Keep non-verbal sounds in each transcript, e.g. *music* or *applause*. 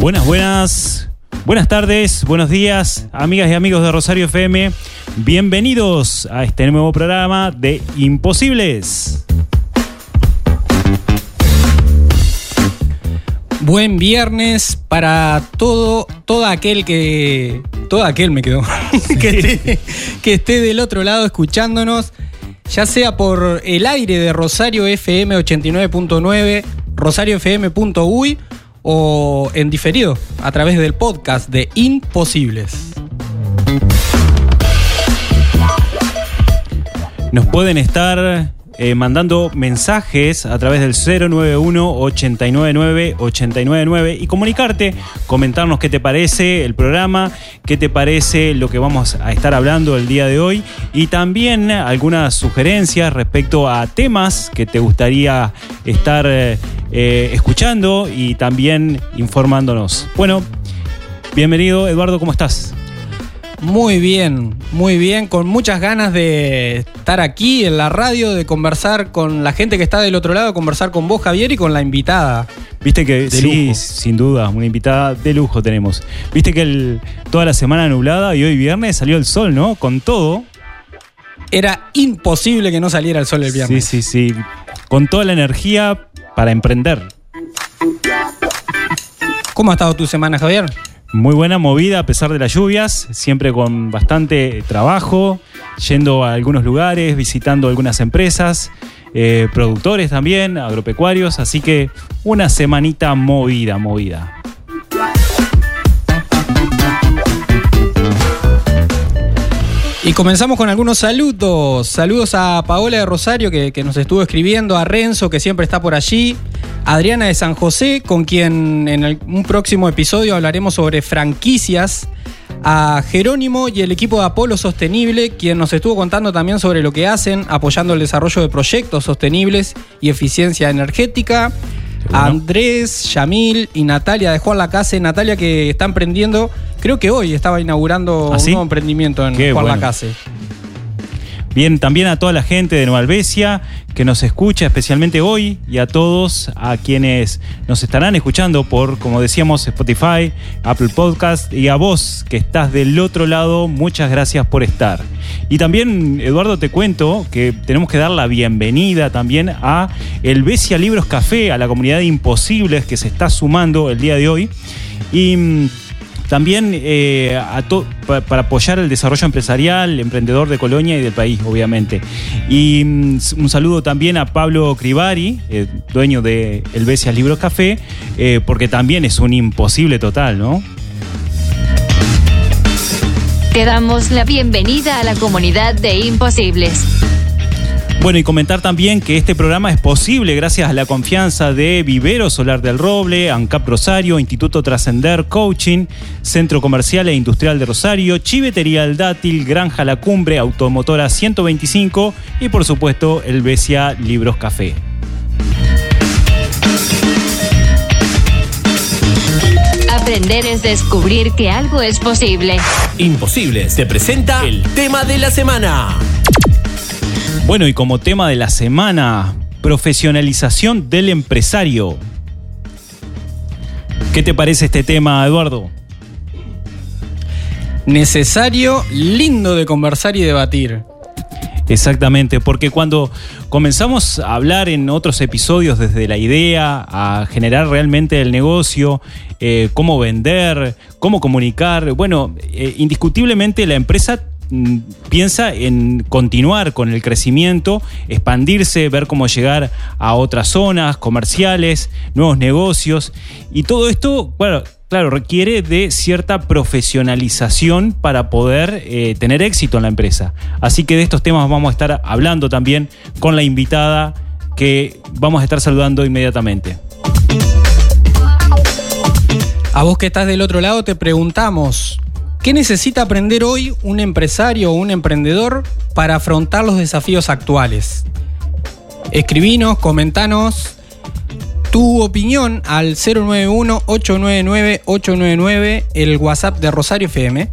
Buenas, buenas. Buenas tardes, buenos días, amigas y amigos de Rosario FM. Bienvenidos a este nuevo programa de Imposibles. Buen viernes para todo, todo aquel que. Todo aquel me quedó. *laughs* que, esté, que esté del otro lado escuchándonos, ya sea por el aire de Rosario FM 89.9, rosariofm.uy o en diferido a través del podcast de Imposibles. Nos pueden estar eh, mandando mensajes a través del 091-899-899 y comunicarte, comentarnos qué te parece el programa, qué te parece lo que vamos a estar hablando el día de hoy y también algunas sugerencias respecto a temas que te gustaría estar eh, escuchando y también informándonos. Bueno, bienvenido Eduardo, ¿cómo estás? Muy bien, muy bien, con muchas ganas de estar aquí en la radio, de conversar con la gente que está del otro lado, conversar con vos, Javier, y con la invitada. Viste que sí, sin duda, una invitada de lujo tenemos. Viste que el, toda la semana nublada y hoy viernes salió el sol, ¿no? Con todo. Era imposible que no saliera el sol el viernes. Sí, sí, sí. Con toda la energía para emprender. ¿Cómo ha estado tu semana, Javier? Muy buena movida a pesar de las lluvias, siempre con bastante trabajo, yendo a algunos lugares, visitando algunas empresas, eh, productores también, agropecuarios, así que una semanita movida, movida. Y comenzamos con algunos saludos. Saludos a Paola de Rosario que, que, nos estuvo escribiendo, a Renzo que siempre está por allí, Adriana de San José con quien en el, un próximo episodio hablaremos sobre franquicias, a Jerónimo y el equipo de Apolo Sostenible, quien nos estuvo contando también sobre lo que hacen, apoyando el desarrollo de proyectos sostenibles y eficiencia energética. A Andrés, Yamil y Natalia de Juan Lacase. Natalia que está emprendiendo, creo que hoy estaba inaugurando ¿Ah, sí? un nuevo emprendimiento en Qué Juan bueno. Lacase. Bien, también a toda la gente de Nueva Albesia que nos escucha especialmente hoy y a todos a quienes nos estarán escuchando por, como decíamos, Spotify, Apple Podcast y a vos que estás del otro lado, muchas gracias por estar. Y también, Eduardo, te cuento que tenemos que dar la bienvenida también a el Besia Libros Café, a la comunidad de imposibles que se está sumando el día de hoy. Y mm, también eh, para apoyar el desarrollo empresarial, emprendedor de Colonia y del país, obviamente. Y mm, un saludo también a Pablo Crivari, eh, dueño de El Besias Libros Café, eh, porque también es un imposible total, ¿no? Te damos la bienvenida a la comunidad de Imposibles. Bueno, y comentar también que este programa es posible gracias a la confianza de Vivero Solar del Roble, ANCAP Rosario, Instituto Trascender Coaching, Centro Comercial e Industrial de Rosario, Chivetería El Dátil, Granja La Cumbre, Automotora 125 y por supuesto el Besia Libros Café. Aprender es descubrir que algo es posible. Imposibles te presenta el tema de la semana. Bueno, y como tema de la semana, profesionalización del empresario. ¿Qué te parece este tema, Eduardo? Necesario, lindo de conversar y debatir. Exactamente, porque cuando comenzamos a hablar en otros episodios desde la idea a generar realmente el negocio, eh, cómo vender, cómo comunicar, bueno, eh, indiscutiblemente la empresa piensa en continuar con el crecimiento, expandirse, ver cómo llegar a otras zonas comerciales, nuevos negocios y todo esto, bueno, claro, requiere de cierta profesionalización para poder eh, tener éxito en la empresa. Así que de estos temas vamos a estar hablando también con la invitada que vamos a estar saludando inmediatamente. A vos que estás del otro lado te preguntamos, ¿qué necesita aprender hoy un empresario o un emprendedor para afrontar los desafíos actuales? Escribinos, comentanos tu opinión al 091-899-899, el WhatsApp de Rosario FM.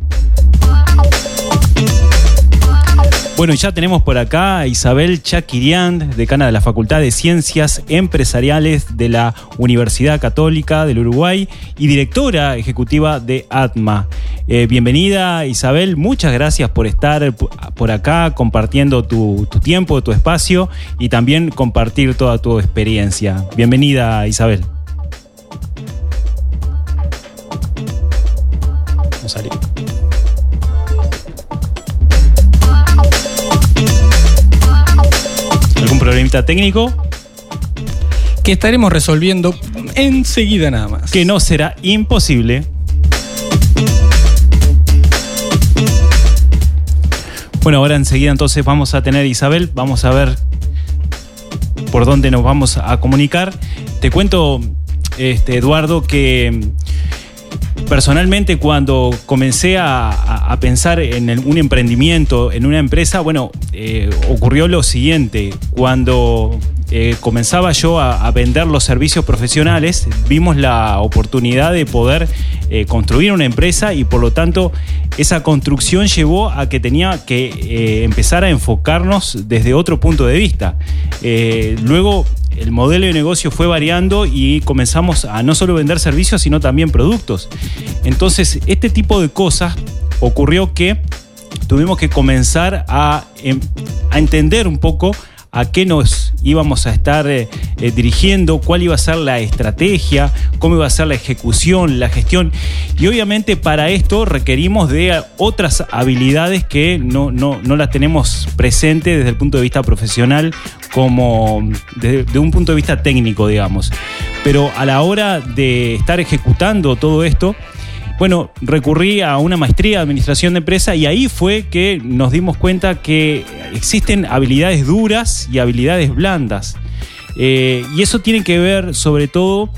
Bueno, ya tenemos por acá a Isabel Chaquirián, decana de la Facultad de Ciencias Empresariales de la Universidad Católica del Uruguay y directora ejecutiva de ATMA. Eh, bienvenida Isabel, muchas gracias por estar por acá compartiendo tu, tiempo, tu espacio y también compartir toda tu experiencia. Bienvenida Isabel. Vamos problemita técnico? Que estaremos resolviendo enseguida nada más. Que no será imposible. Bueno, ahora enseguida entonces vamos a tener Isabel, vamos a ver por dónde nos vamos a comunicar. Te cuento, este, Eduardo, que personalmente cuando comencé a, pensar en un emprendimiento, en una empresa, bueno, eh, ocurrió lo siguiente. Cuando eh, comenzaba yo a, vender los servicios profesionales, vimos la oportunidad de poder eh, construir una empresa y por lo tanto esa construcción llevó a que tenía que empezar a enfocarnos desde otro punto de vista. Luego el modelo de negocio fue variando y comenzamos a no solo vender servicios, sino también productos. Entonces, este tipo de cosas ocurrió que tuvimos que comenzar a, em- a entender un poco a qué nos íbamos a estar eh, eh, dirigiendo, cuál iba a ser la estrategia, cómo iba a ser la ejecución, la gestión. Y obviamente para esto requerimos de otras habilidades que no, no, no las tenemos presentes desde el punto de vista profesional como desde de un punto de vista técnico, digamos. Pero a la hora de estar ejecutando todo esto, bueno, recurrí a una maestría de administración de empresa y ahí fue que nos dimos cuenta que existen habilidades duras y habilidades blandas. Eh, y eso tiene que ver sobre todo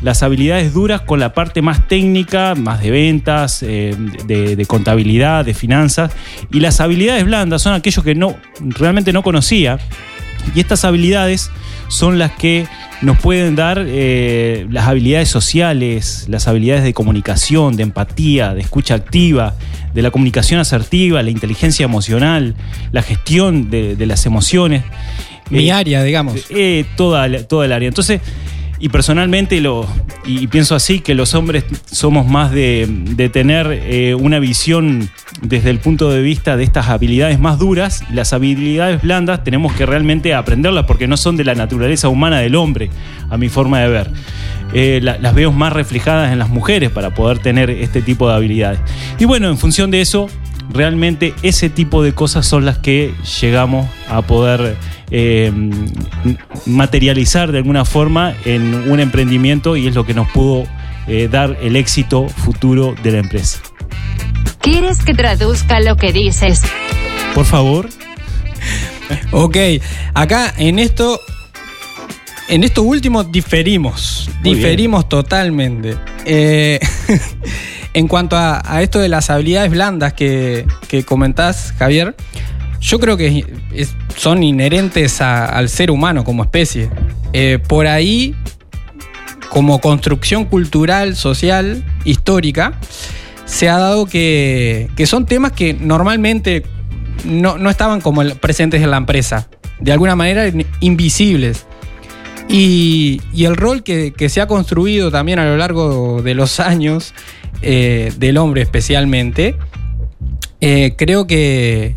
las habilidades duras con la parte más técnica, más de ventas, eh, de, de contabilidad, de finanzas. Y las habilidades blandas son aquellos que no, realmente no conocía. Y estas habilidades son las que nos pueden dar eh, las habilidades sociales, las habilidades de comunicación, de empatía, de escucha activa, de la comunicación asertiva, la inteligencia emocional, la gestión de, de las emociones. Mi Eh, área, digamos. eh, toda, la- toda el área. Entonces, y personalmente lo, y pienso así, que los hombres somos más de, tener eh, una visión desde el punto de vista de estas habilidades más duras. Las habilidades blandas tenemos que realmente aprenderlas porque no son de la naturaleza humana del hombre, a mi forma de ver. Eh, la- las veo más reflejadas en las mujeres para poder tener este tipo de habilidades. Y bueno, en función de eso, realmente ese tipo de cosas son las que llegamos a poder eh, materializar de alguna forma en un emprendimiento y es lo que nos pudo eh, dar el éxito futuro de la empresa. ¿Quieres que traduzca lo que dices? Por favor. Ok, acá en esto, en esto último diferimos, Muy diferimos totalmente. Eh, *laughs* en cuanto a, a esto de las habilidades blandas que, que comentás, Javier, yo creo que es- son inherentes al ser humano como especie. Eh, por ahí, como construcción cultural, social, histórica, se ha dado que, que son temas que normalmente no, no estaban como presentes en la empresa. De alguna manera in- invisibles. Y, y el rol que, que se ha construido también a lo largo de los años, eh, del hombre especialmente, eh, creo que,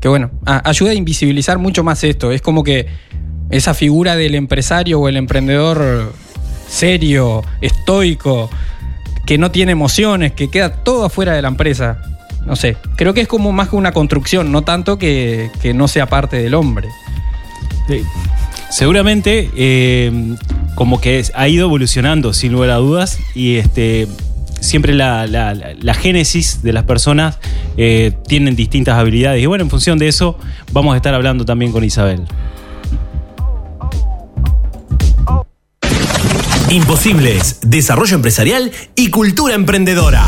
que bueno, ayuda a invisibilizar mucho más esto. Es como que esa figura del empresario o el emprendedor serio, estoico, que no tiene emociones, que queda todo afuera de la empresa. No sé, creo que es como más que una construcción, no tanto que, que no sea parte del hombre. Sí. Seguramente, eh, como que ha ido evolucionando, sin lugar a dudas, y este, siempre la, la- la- la génesis de las personas eh, tienen distintas habilidades. Y bueno, en función de eso vamos a estar hablando también con Isabel. Imposibles, desarrollo empresarial y cultura emprendedora.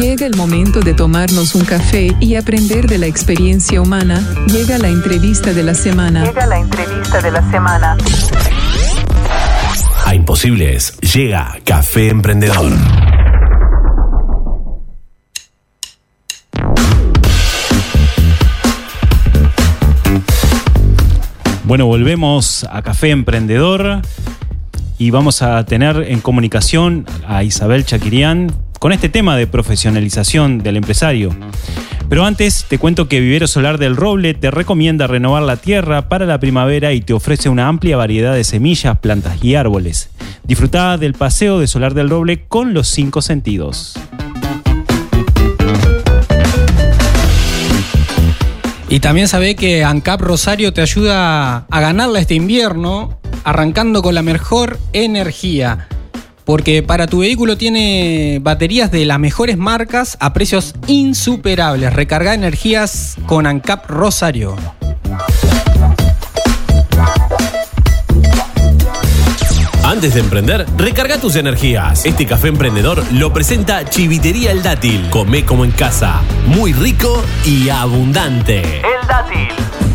Llega el momento de tomarnos un café y aprender de la experiencia humana. Llega la entrevista de la semana. Llega la entrevista de la semana. A Imposibles llega Café Emprendedor. Bueno, volvemos a Café Emprendedor y vamos a tener en comunicación a Isabel Chaquirián con este tema de profesionalización del empresario. Pero antes te cuento que Vivero Solar del Roble te recomienda renovar la tierra para la primavera y te ofrece una amplia variedad de semillas, plantas y árboles. Disfruta del paseo de Solar del Roble con los cinco sentidos. Y también sabe que ANCAP Rosario te ayuda a ganarla este invierno arrancando con la mejor energía. Porque para tu vehículo tiene baterías de las mejores marcas a precios insuperables. Recarga energías con ANCAP Rosario. Antes de emprender, recarga tus energías. Este café emprendedor lo presenta Chivitería El Dátil. Come como en casa. Muy rico y abundante. El Dátil.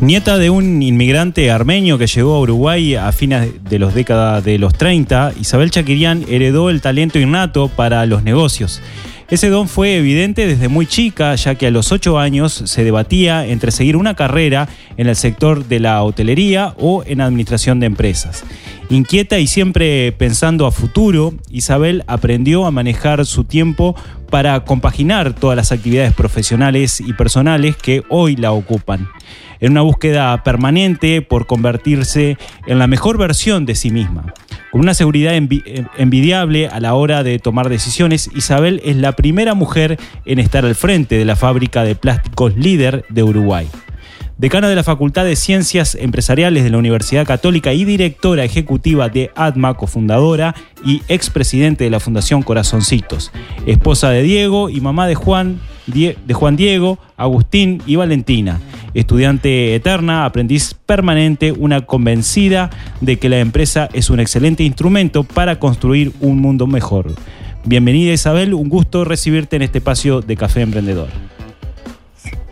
Nieta de un inmigrante armenio que llegó a Uruguay a fines de los décadas de los 30, Isabel Chaquirián heredó el talento innato para los negocios. Ese don fue evidente desde muy chica, ya que a los 8 años se debatía entre seguir una carrera en el sector de la hotelería o en administración de empresas. Inquieta y siempre pensando a futuro, Isabel aprendió a manejar su tiempo para compaginar todas las actividades profesionales y personales que hoy la ocupan en una búsqueda permanente por convertirse en la mejor versión de sí misma. Con una seguridad envi- envidiable a la hora de tomar decisiones, Isabel es la primera mujer en estar al frente de la fábrica de plásticos líder de Uruguay. Decana de la Facultad de Ciencias Empresariales de la Universidad Católica y directora ejecutiva de ADMA, cofundadora y expresidente de la Fundación Corazoncitos. Esposa de Diego y mamá de Juan, De Juan Diego, Agustín y Valentina. Estudiante eterna, aprendiz permanente, una convencida de que la empresa es un excelente instrumento para construir un mundo mejor. Bienvenida Isabel, un gusto recibirte en este espacio de Café Emprendedor.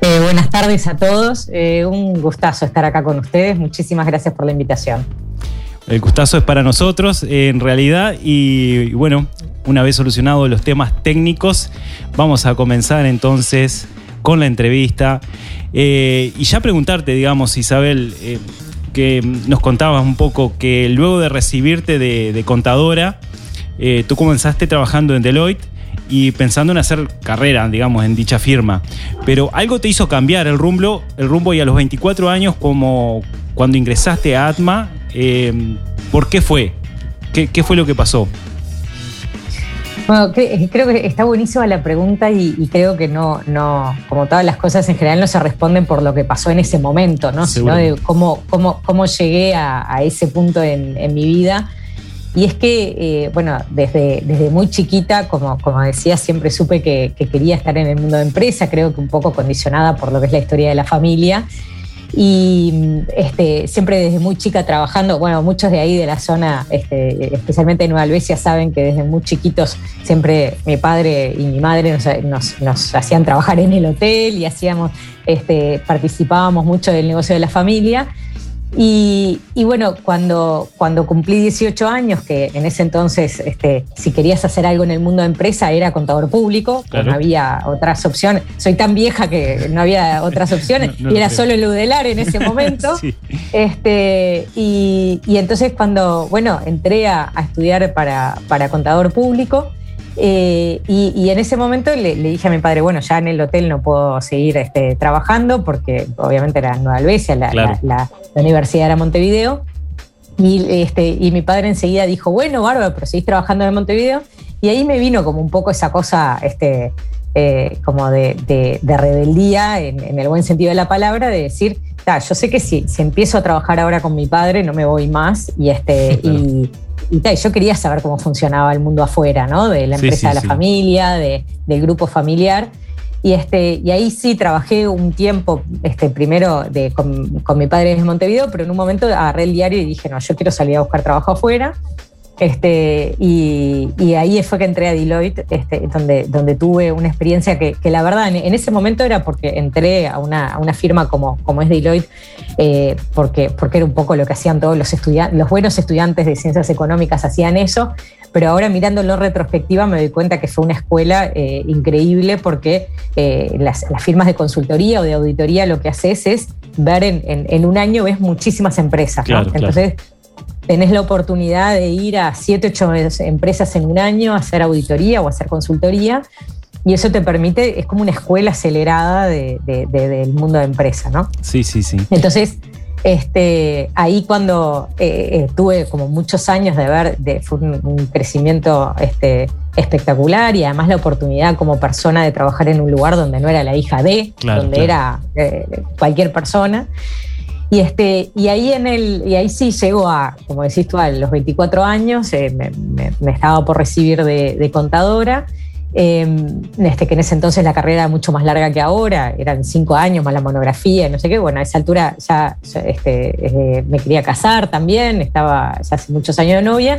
Eh, buenas tardes a todos. Eh, un gustazo estar acá con ustedes. Muchísimas gracias por la invitación. El gustazo es para nosotros, en realidad, y, bueno, una vez solucionados los temas técnicos, vamos a comenzar entonces con la entrevista. Eh, y ya preguntarte, digamos, Isabel, eh, que nos contabas un poco que luego de recibirte de, de contadora, eh, tú comenzaste trabajando en Deloitte y pensando en hacer carrera, digamos, en dicha firma. Pero algo te hizo cambiar el rumbo, el rumbo y a los 24 años, como cuando ingresaste a Atma, eh, ¿por qué fue? ¿Qué, qué fue lo que pasó? Bueno, cre- creo que está buenísima la pregunta y, y creo que no, no, como todas las cosas en general, no se responden por lo que pasó en ese momento, ¿no? Sino de cómo, cómo, cómo llegué a, a ese punto en, en mi vida. Y es que, eh, bueno, desde, desde muy chiquita, como, como decía, siempre supe que, que quería estar en el mundo de empresa, creo que un poco condicionada por lo que es la historia de la familia. Y este, siempre desde muy chica trabajando, bueno, muchos de ahí de la zona, este, especialmente en Nueva Albesia, saben que desde muy chiquitos siempre mi padre y mi madre nos- nos hacían trabajar en el hotel y hacíamos, este, participábamos mucho del negocio de la familia. Y, y bueno, cuando, cuando cumplí 18 años, que en ese entonces, este, si querías hacer algo en el mundo de empresa, era contador público, Claro. no había otras opciones. Soy tan vieja que no había otras opciones *laughs* No, no y era solo el Udelar en ese *laughs* momento. Sí. Este, y, y entonces cuando, bueno, entré a, a estudiar para, para contador público, eh, y, y en ese momento le, le dije a mi padre, bueno, ya en el hotel no puedo seguir este, trabajando porque obviamente era Nueva Albesia, la, Claro. la- la- la universidad era Montevideo. Y, este, y mi padre enseguida dijo, bueno, bárbaro, pero seguís trabajando en Montevideo. Y ahí me vino como un poco esa cosa este, eh, como de, rebeldía, en, el buen sentido de la palabra, de decir, yo sé que si, si, empiezo a trabajar ahora con mi padre no me voy más y, este, y, yo quería saber cómo funcionaba el mundo afuera, ¿no? De la empresa de la familia, de, del grupo familiar. Y, este, y ahí sí trabajé un tiempo, este, primero de, con, con, mi padre en Montevideo, pero en un momento agarré el diario y dije, no, yo quiero salir a buscar trabajo afuera. Este, y, ahí fue que entré a Deloitte, este, donde, donde tuve una experiencia que, la verdad en, ese momento era porque entré a una, firma como, como es Deloitte, eh, porque, porque era un poco lo que hacían todos los estudiantes, los buenos estudiantes de ciencias económicas hacían eso, pero ahora mirándolo en retrospectiva me doy cuenta que fue una escuela eh, increíble porque eh, las, firmas de consultoría o de auditoría lo que haces es ver en, un año ves muchísimas empresas. Entonces, tenés la oportunidad de ir a 7, 8 empresas en un año a hacer auditoría o hacer consultoría. Y eso te permite, es como una escuela acelerada del mundo de empresa, ¿no? Sí, sí, sí. Entonces, este, ahí cuando eh, eh, tuve como muchos años de ver, de, fue un, crecimiento este, espectacular y además la oportunidad como persona de trabajar en un lugar donde no era la hija de, donde era eh, cualquier persona. Y, este, y, ahí en el, y ahí sí llegó a, como decís tú, a los 24 años, eh, me, estaba por recibir de, contadora, em, este, que en ese entonces la carrera era mucho más larga que ahora, eran cinco años más la monografía, no sé qué, bueno, a esa altura ya, este, eh, me quería casar también, estaba ya hace muchos años de novia,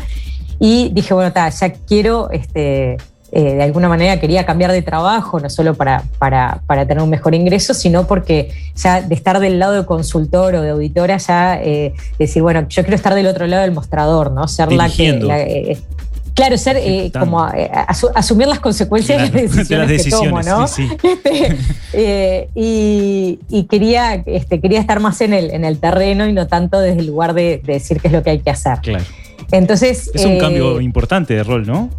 y dije, bueno, ya quiero... Este, eh, de alguna manera quería cambiar de trabajo, no solo para, para, tener un mejor ingreso, sino porque ya de estar del lado de consultor o de auditora, ya eh, decir, bueno, yo quiero estar del otro lado del mostrador, ¿no? Ser la que. Eh, claro, ser como asumir las consecuencias de, las decisiones que tomo, ¿no? Este, y, quería, este, quería estar más en el, en el terreno y no tanto desde el lugar de, decir qué es lo que hay que hacer. Claro. Entonces, es un cambio importante de rol, ¿no?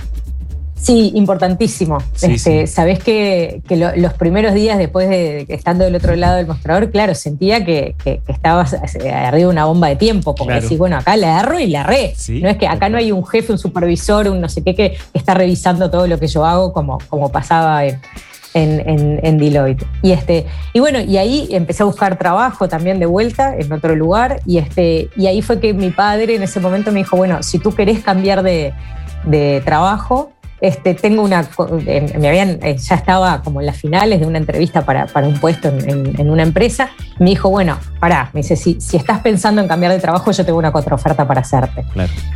Sí, importantísimo. este, Sabés que, los primeros días después de estando del otro lado del mostrador, claro, sentía que, que, estabas eh, arriba de una bomba de tiempo, porque decís, bueno, acá la agarro y la re. no es que acá no hay un jefe, un supervisor, un no sé qué que está revisando todo lo que yo hago, como, como pasaba en, en, Deloitte. Y, este, y bueno, y ahí empecé a buscar trabajo también de vuelta en otro lugar. Y, este, y ahí fue que mi padre en ese momento me dijo, bueno, si tú querés cambiar de, de trabajo, este, tengo una, eh, me habían, eh, ya estaba como en las finales de una entrevista para, un puesto en, una empresa. Me dijo, bueno, pará, me dice, si, si estás pensando en cambiar de trabajo, yo tengo una contraoferta para hacerte.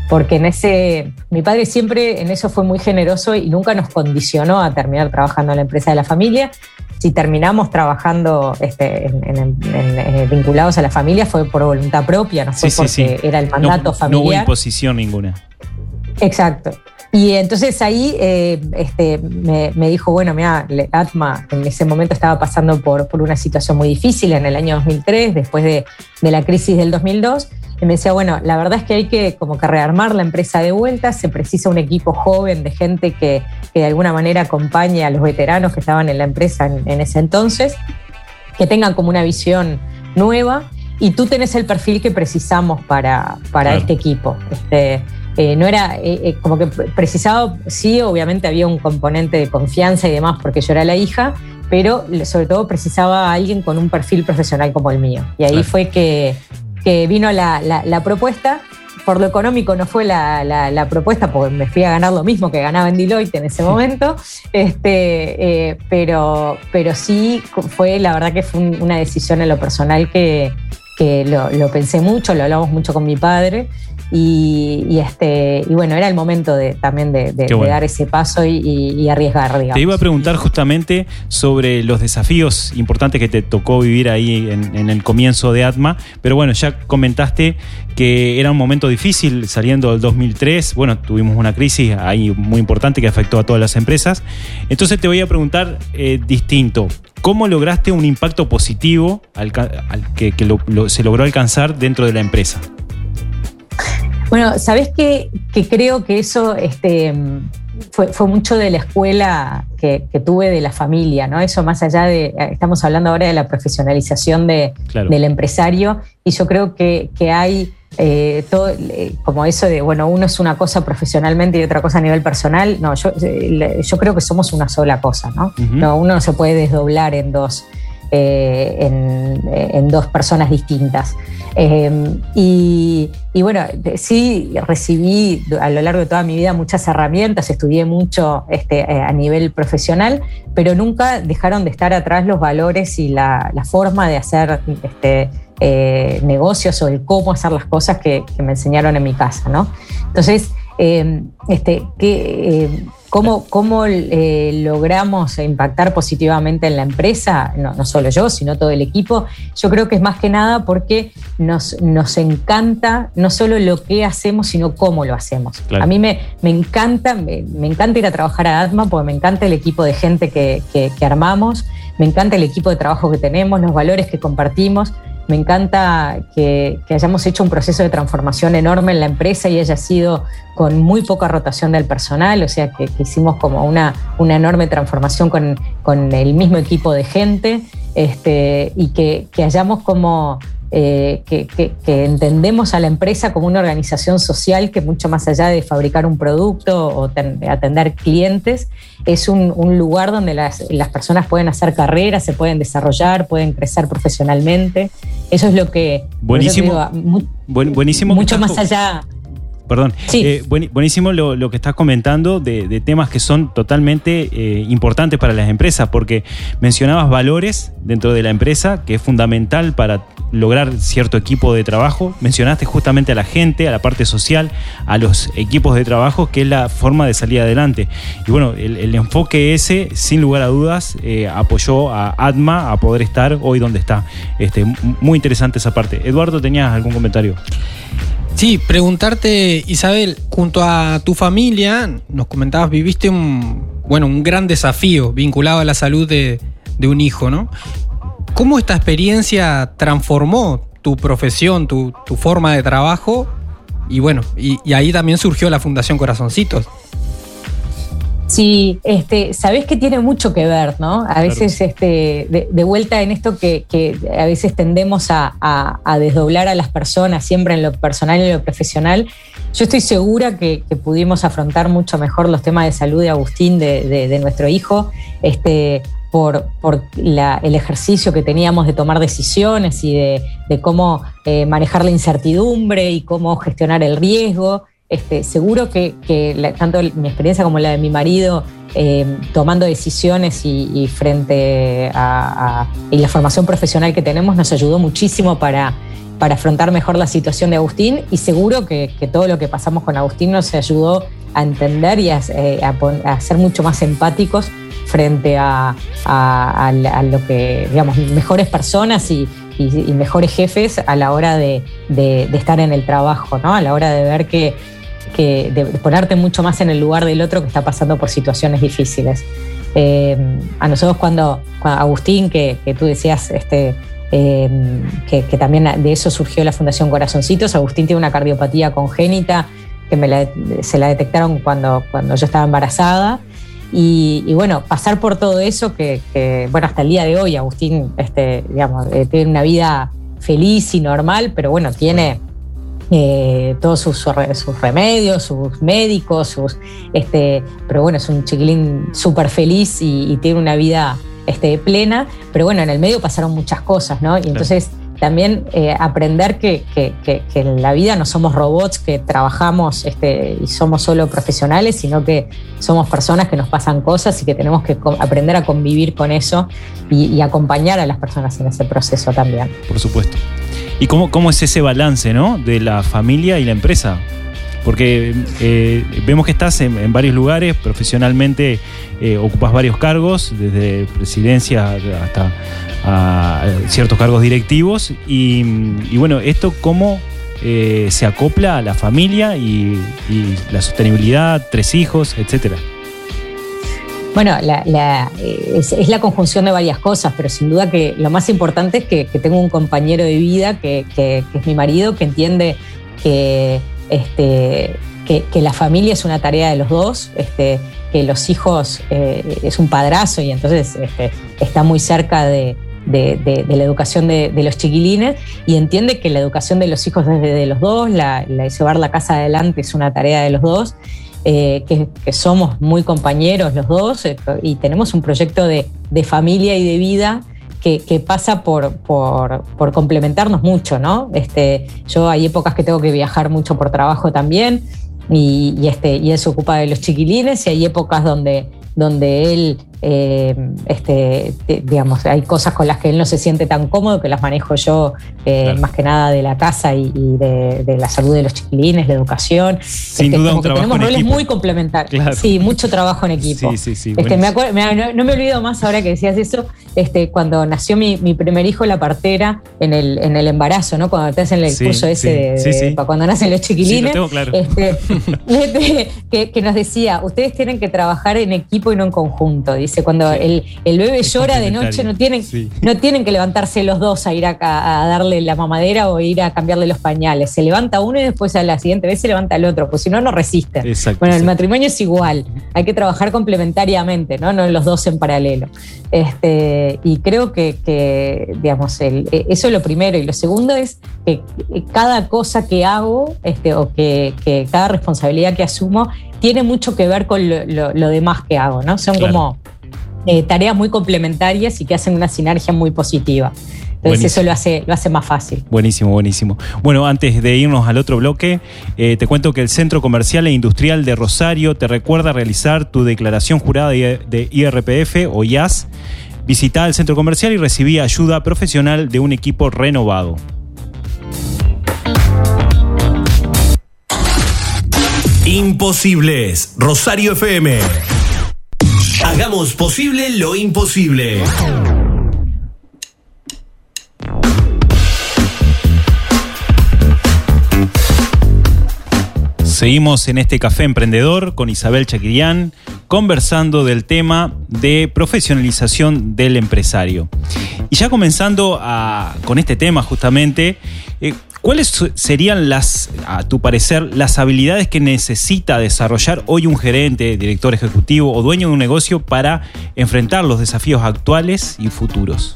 Porque en ese, mi padre siempre en eso fue muy generoso y nunca nos condicionó a terminar trabajando en la empresa de la familia. Si terminamos trabajando este, en, vinculados a la familia fue por voluntad propia, no fue porque era el mandato familiar. No hubo imposición ninguna. Exacto. Y entonces ahí eh, este, me, dijo, bueno, mira, Atma en ese momento estaba pasando por, por, una situación muy difícil en el año 2003, después de, de, la crisis del 2002. Y me decía, bueno, la verdad es que hay que como que rearmar la empresa de vuelta, se precisa un equipo joven de gente que, que de alguna manera acompañe a los veteranos que estaban en la empresa en, ese entonces, que tengan como una visión nueva y tú tenés el perfil que precisamos para, para este equipo. Este, eh, no era eh, eh, como que precisaba, sí, obviamente había un componente de confianza y demás porque yo era la hija, pero sobre todo precisaba a alguien con un perfil profesional como el mío. Y ahí fue que, vino la, propuesta. Por lo económico no fue la, propuesta, porque me fui a ganar lo mismo que ganaba en Deloitte en ese momento, este, pero, pero sí fue, la verdad que fue una decisión en lo personal que, lo, lo pensé mucho, lo hablamos mucho con mi padre y, este, y bueno, era el momento de, también de, dar ese paso y, arriesgar. Te iba a preguntar justamente sobre los desafíos importantes que te tocó vivir ahí en, el comienzo de Atma, pero bueno, ya comentaste que era un momento difícil saliendo del 2003, bueno, tuvimos una crisis ahí muy importante que afectó a todas las empresas, entonces te voy a preguntar eh, distinto, ¿cómo lograste un impacto positivo al, que, se logró alcanzar dentro de la empresa? Bueno, sabes que, creo que eso este, fue, mucho de la escuela que, tuve de la familia, ¿no? Eso más allá de, estamos hablando ahora de la profesionalización del empresario, y yo creo que, hay eh, todo, eh, como eso de, bueno, uno es una cosa profesionalmente y otra cosa a nivel personal, no, yo, eh, yo creo que somos una sola cosa, ¿no? no uno no se puede desdoblar en dos, en, dos personas distintas. Y, y, bueno, sí recibí a lo largo de toda mi vida muchas herramientas, estudié mucho este, a nivel profesional, pero nunca dejaron de estar atrás los valores y la, forma de hacer este, eh, negocios o el cómo hacer las cosas que, me enseñaron en mi casa, ¿no? Entonces, eh, este, eh, ¿cómo, cómo logramos impactar positivamente en la empresa? No, solo yo, sino todo el equipo. Yo creo que es más que nada porque nos, nos encanta no solo lo que hacemos, sino cómo lo hacemos. A mí me, me encanta, me, encanta ir a trabajar a Atma porque me encanta el equipo de gente que, que, que armamos, me encanta el equipo de trabajo que tenemos, los valores que compartimos me encanta que, hayamos hecho un proceso de transformación enorme en la empresa y haya sido con muy poca rotación del personal, o sea que, hicimos como una, enorme transformación con, el mismo equipo de gente este, y que hayamos como eh, que, entendemos a la empresa como una organización social que mucho más allá de fabricar un producto o atender clientes, es un, lugar donde las, personas pueden hacer carreras, se pueden desarrollar, pueden crecer profesionalmente. Eso es lo que... Buenísimo. buenísimo. Mucho más allá Perdón. Eh, buenísimo lo, que estás comentando de, temas que son totalmente eh, importantes para las empresas, porque mencionabas valores dentro de la empresa, que es fundamental para lograr cierto equipo de trabajo. Mencionaste justamente a la gente, a la parte social, a los equipos de trabajo, que es la forma de salir adelante. Y bueno, el, enfoque ese, sin lugar a dudas, eh, apoyó a ADMA a poder estar hoy donde está. Este, muy interesante esa parte. Eduardo, ¿tenías algún comentario? Sí, preguntarte, Isabel, junto a tu familia, nos comentabas, viviste un, bueno, un gran desafío vinculado a la salud de, un hijo, ¿no? ¿Cómo esta experiencia transformó tu profesión, tu, forma de trabajo? Y bueno, y ahí también surgió la Fundación Corazoncitos. Sí, este, sabés que tiene mucho que ver, ¿no? A veces, este, de, vuelta en esto que, a veces tendemos a, desdoblar a las personas, siempre en lo personal y en lo profesional. Yo estoy segura que, pudimos afrontar mucho mejor los temas de salud de Agustín, de, nuestro hijo, este, por, por el ejercicio que teníamos de tomar decisiones y de, cómo eh, manejar la incertidumbre y cómo gestionar el riesgo. Este, seguro que, tanto mi experiencia como la de mi marido eh, tomando decisiones y, frente a, la formación profesional que tenemos nos ayudó muchísimo para, para afrontar mejor la situación de Agustín y seguro que, todo lo que pasamos con Agustín nos ayudó a entender y a, eh, ser mucho más empáticos frente a, lo que, digamos, mejores personas y, mejores jefes a la hora de, estar en el trabajo, ¿no? A la hora de ver que que de ponerte mucho más en el lugar del otro que está pasando por situaciones difíciles. Eh, a nosotros cuando, Agustín, que, tú decías este, eh, que, también de eso surgió la Fundación Corazoncitos, Agustín tiene una cardiopatía congénita que se la detectaron cuando, cuando yo estaba embarazada. Y, bueno, pasar por todo eso, que, bueno, hasta el día de hoy Agustín este, digamos, eh, tiene una vida feliz y normal, pero bueno, tiene eh, todos sus, sus, remedios, sus médicos, sus, este, pero bueno, es un chiquilín súper feliz y, tiene una vida este, plena, pero bueno, en el medio pasaron muchas cosas, ¿no? Y entonces también eh, aprender que, en la vida no somos robots que trabajamos este, y somos solo profesionales, sino que somos personas que nos pasan cosas y que tenemos que aprender a convivir con eso y, y acompañar a las personas en ese proceso también. Por supuesto. ¿Y cómo, cómo es ese balance ¿no? de la familia y la empresa? Porque eh, vemos que estás en, varios lugares, profesionalmente eh, ocupas varios cargos, desde presidencia hasta ciertos cargos directivos. Y, bueno, esto cómo eh, se acopla a la familia y, y la sostenibilidad, tres hijos, etcétera. Bueno, es, la conjunción de varias cosas, pero sin duda que lo más importante es que, tengo un compañero de vida que, es mi marido, que entiende que, este, que, la familia es una tarea de los dos, este, que los hijos eh, es un padrazo y entonces este, está muy cerca de, la educación de, los chiquilines y entiende que la educación de los hijos desde de los dos, la, llevar la casa adelante es una tarea de los dos. Eh, que, somos muy compañeros los dos eh, y tenemos un proyecto de, familia y de vida que, pasa por, por, complementarnos mucho, ¿no? Este, yo hay épocas que tengo que viajar mucho por trabajo también y, este, y él se ocupa de los chiquilines y hay épocas donde, donde él eh, este, digamos, hay cosas con las que él no se siente tan cómodo que las manejo yo eh, más que nada de la casa y, de, la salud de los chiquilines, la educación. Sin este, duda un trabajo tenemos roles equipo. muy complementarios. Sí, mucho trabajo en equipo. este, me no, me olvido más ahora que decías eso, este, cuando nació mi, primer hijo, la partera, en el, en el embarazo, ¿no? Cuando te hacen el curso ese de, cuando nacen los chiquilines. *laughs* Este, que, que nos decía, ustedes tienen que trabajar en equipo y no en conjunto, dice cuando el, bebé llora de noche, no tienen, no tienen que levantarse los dos a ir a, darle la mamadera o ir a cambiarle los pañales. Se levanta uno y después a la siguiente vez se levanta el otro, pues si no, no resiste. Bueno, el matrimonio es igual, hay que trabajar complementariamente, ¿no? No los dos en paralelo. Este, y creo que, digamos, e, eso es lo primero. Y lo segundo es que cada cosa que hago este, o que, cada responsabilidad que asumo tiene mucho que ver con lo, demás que hago, ¿no? Son como eh, tareas muy complementarias y que hacen una sinergia muy positiva. Entonces eso lo hace, lo hace más fácil. Buenísimo, buenísimo. Bueno, antes de irnos al otro bloque, eh, te cuento que el Centro Comercial e Industrial de Rosario te recuerda realizar tu declaración jurada de IRPF o IAS. Visita el centro comercial y recibí ayuda profesional de un equipo renovado. Imposibles, Rosario FM. Hagamos posible lo imposible. Seguimos en este café emprendedor con Isabel Chaquirián conversando del tema de profesionalización del empresario. Y ya comenzando con este tema justamente, eh, ¿Cuáles serían las, a tu parecer, las habilidades que necesita desarrollar hoy un gerente, director ejecutivo o dueño de un negocio para enfrentar los desafíos actuales y futuros?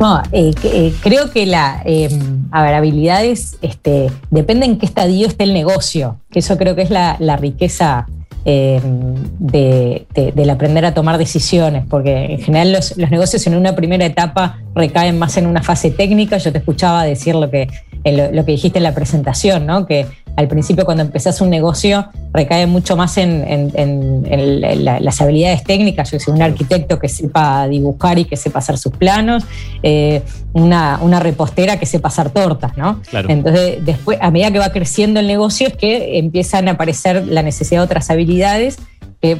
No, eh, eh, creo que la, em, habilidades este, depende en qué estadio esté el negocio, que eso creo que es la, riqueza em, de, del aprender a tomar decisiones, porque en general los, negocios en una primera etapa recaen más en una fase técnica. Yo te escuchaba decir lo que, lo, que dijiste en la presentación, ¿no? que al principio cuando empezás un negocio recae mucho más en, las habilidades técnicas. Yo soy un arquitecto que sepa dibujar y que sepa hacer sus planos, eh, una, repostera que sepa hacer tortas. ¿no? Entonces, después, a medida que va creciendo el negocio, es que empiezan a aparecer la necesidad de otras habilidades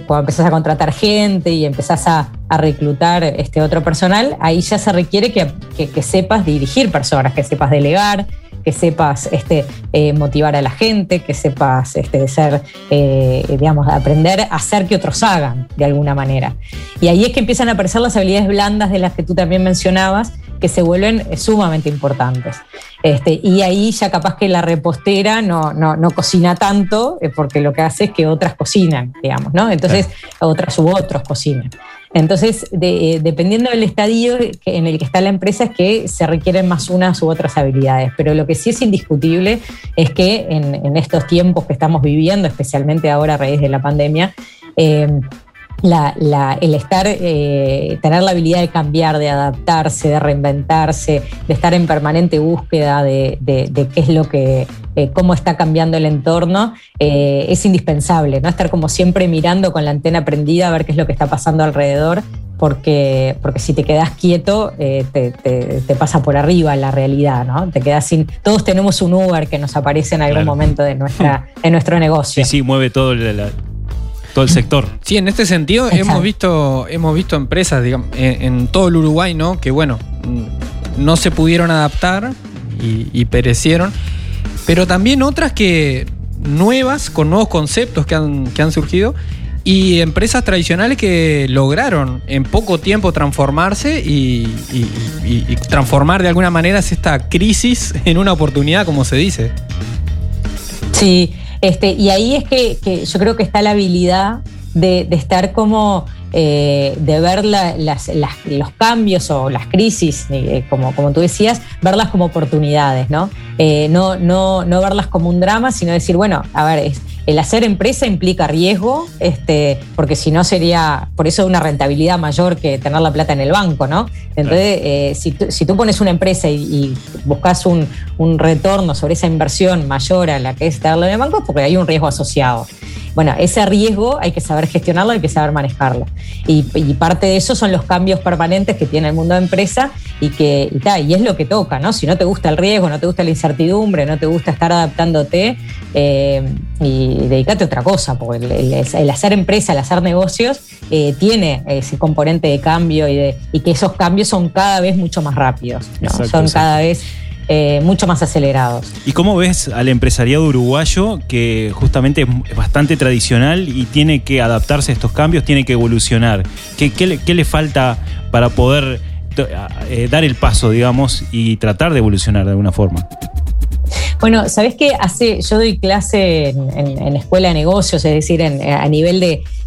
cuando empezás a contratar gente y empezás a, reclutar este otro personal, ahí ya se requiere que, sepas dirigir personas, que sepas delegar, que sepas este, eh, motivar a la gente, que sepas este, ser, eh, digamos, aprender a hacer que otros hagan de alguna manera. Y ahí es que empiezan a aparecer las habilidades blandas de las que tú también mencionabas, que se vuelven sumamente importantes. Este, y ahí ya capaz que la repostera no, no, cocina tanto, eh, porque lo que hace es que otras cocinan, digamos, ¿no? Entonces, otras u otros cocinan. Entonces, dependiendo del estadio en el que está la empresa, es que se requieren más unas u otras habilidades. Pero lo que sí es indiscutible es que en, estos tiempos que estamos viviendo, especialmente ahora a raíz de la pandemia, eh, el estar, eh, tener la habilidad de cambiar, de adaptarse, de reinventarse, de estar en permanente búsqueda de, qué es lo que, eh, cómo está cambiando el entorno, eh, es indispensable, ¿no? Estar como siempre mirando con la antena prendida a ver qué es lo que está pasando alrededor, porque, porque si te quedas quieto, te, pasa por arriba la realidad, ¿no? Te quedas sin. Todos tenemos un Uber que nos aparece en algún momento de, nuestra, de nuestro negocio. Sí, sí, mueve todo el, todo el sector. Sí, en este sentido hemos visto, hemos visto empresas digamos, en, todo el Uruguay, ¿no? Que bueno, no se pudieron adaptar y, perecieron. Pero también otras que nuevas, con nuevos conceptos que han, que han surgido. Y empresas tradicionales que lograron en poco tiempo transformarse y, y, transformar de alguna manera esta crisis en una oportunidad, como se dice. Sí, este, y ahí es que, yo creo que está la habilidad de, estar como eh, de ver los cambios o las crisis, eh, como, como tú decías, verlas como oportunidades, ¿no? no, no, no verlas como un drama, sino decir, bueno, a ver, el hacer empresa implica riesgo, este, porque si no sería, por eso una rentabilidad mayor que tener la plata en el banco, ¿no? Entonces, si, tú, pones una empresa y, buscas un, un, retorno sobre esa inversión mayor a la que es tenerlo en el banco, porque hay un riesgo asociado. Bueno, ese riesgo hay que saber gestionarlo, hay que saber manejarlo. Y, parte de eso son los cambios permanentes que tiene el mundo de empresa y que y, es lo que toca, ¿no? Si no te gusta el riesgo, no te gusta la incertidumbre, no te gusta estar adaptándote, eh, y dedícate a otra cosa, porque el, hacer empresa, el hacer negocios, eh, tiene ese componente de cambio y, de, y que esos cambios son cada vez mucho más rápidos, son cada vez eh, mucho más acelerados. ¿Y cómo ves al empresariado uruguayo que justamente es bastante tradicional y tiene que adaptarse a estos cambios, tiene que evolucionar? ¿Qué, le, falta para poder eh, dar el paso, digamos, y tratar de evolucionar de alguna forma? Bueno, sabes qué? hace, yo doy clase en, escuela de negocios, es decir, a nivel